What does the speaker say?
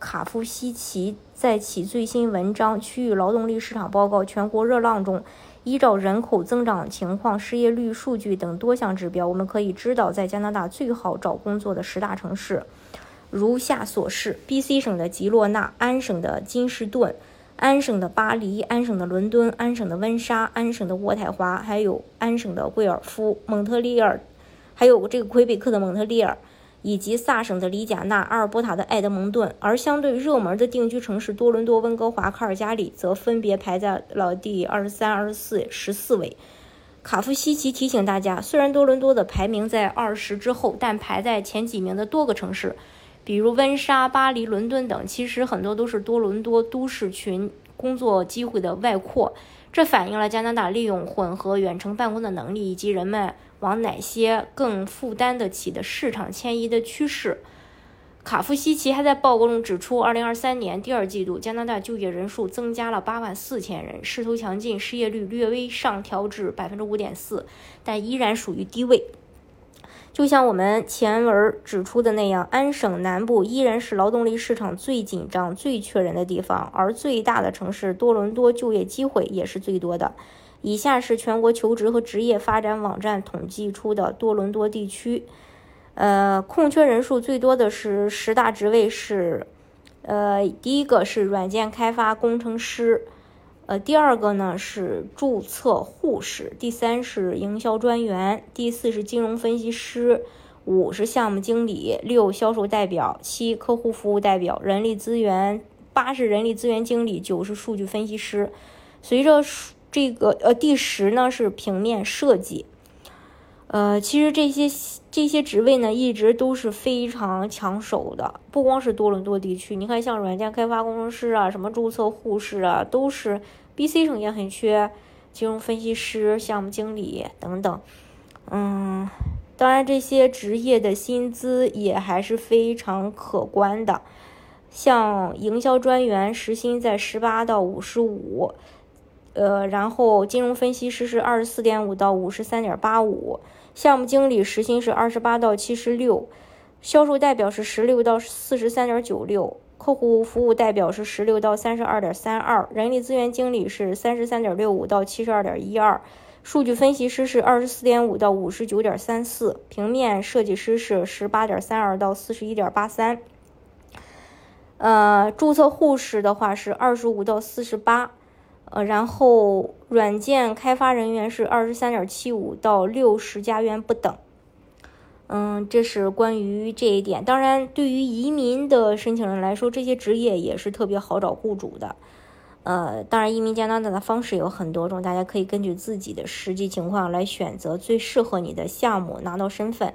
卡夫西奇在其最新文章《区域劳动力市场报告：全国热浪》中，依照人口增长情况、失业率数据等多项指标，我们可以知道在加拿大最好找工作的十大城市如下所示：B.C 省的吉洛纳、安省的金士顿、安省的巴黎、安省的伦敦、安省的温莎、安省的渥太华，还有安省的贵尔夫、蒙特利尔，还有这个魁北克的蒙特利尔。以及萨省的里贾纳、阿尔伯塔的埃德蒙顿，而相对热门的定居城市多伦多、温哥华、卡尔加里则分别排在了第二十三、二十四、十四位。卡夫西奇提醒大家，虽然多伦多的排名在二十之后，但排在前几名的多个城市，比如温莎、巴黎、伦敦等，其实很多都是多伦多都市群工作机会的外扩。这反映了加拿大利用混合远程办公的能力，以及人们往哪些更负担得起的市场迁移的趋势。卡夫西奇还在报告中指出，2023年第二季度加拿大就业人数增加了8万4千人，势头强劲，失业率略微上调至5.4%，但依然属于低位。就像我们前文指出的那样，安省南部依然是劳动力市场最紧张、最缺人的地方，而最大的城市多伦多就业机会也是最多的。以下是全国求职和职业发展网站统计出的多伦多地区，呃，空缺人数最多的是十大职位是，呃，第一个是软件开发工程师。呃，第二个呢是注册护士，第三是营销专员，第四是金融分析师，五是项目经理，六销售代表，七客户服务代表，人力资源，八是人力资源经理，九是数据分析师。随着这个呃，第十呢是平面设计。呃，其实这些这些职位呢一直都是非常抢手的，不光是多伦多地区，你看像软件开发工程师啊，什么注册护士啊，都是。B.C 省也很缺金融分析师、项目经理等等，嗯，当然这些职业的薪资也还是非常可观的。像营销专员时薪在十八到五十五，呃，然后金融分析师是二十四点五到五十三点八五，项目经理时薪是二十八到七十六，销售代表是十六到四十三点九六。客户服务代表是十六到三十二点三二，人力资源经理是三十三点六五到七十二点一二，数据分析师是二十四点五到五十九点三四，平面设计师是十八点三二到四十一点八三，呃，注册护士的话是二十五到四十八，呃，然后软件开发人员是二十三点七五到六十加元不等。嗯，这是关于这一点。当然，对于移民的申请人来说，这些职业也是特别好找雇主的。呃，当然，移民加拿大的方式有很多种，大家可以根据自己的实际情况来选择最适合你的项目，拿到身份。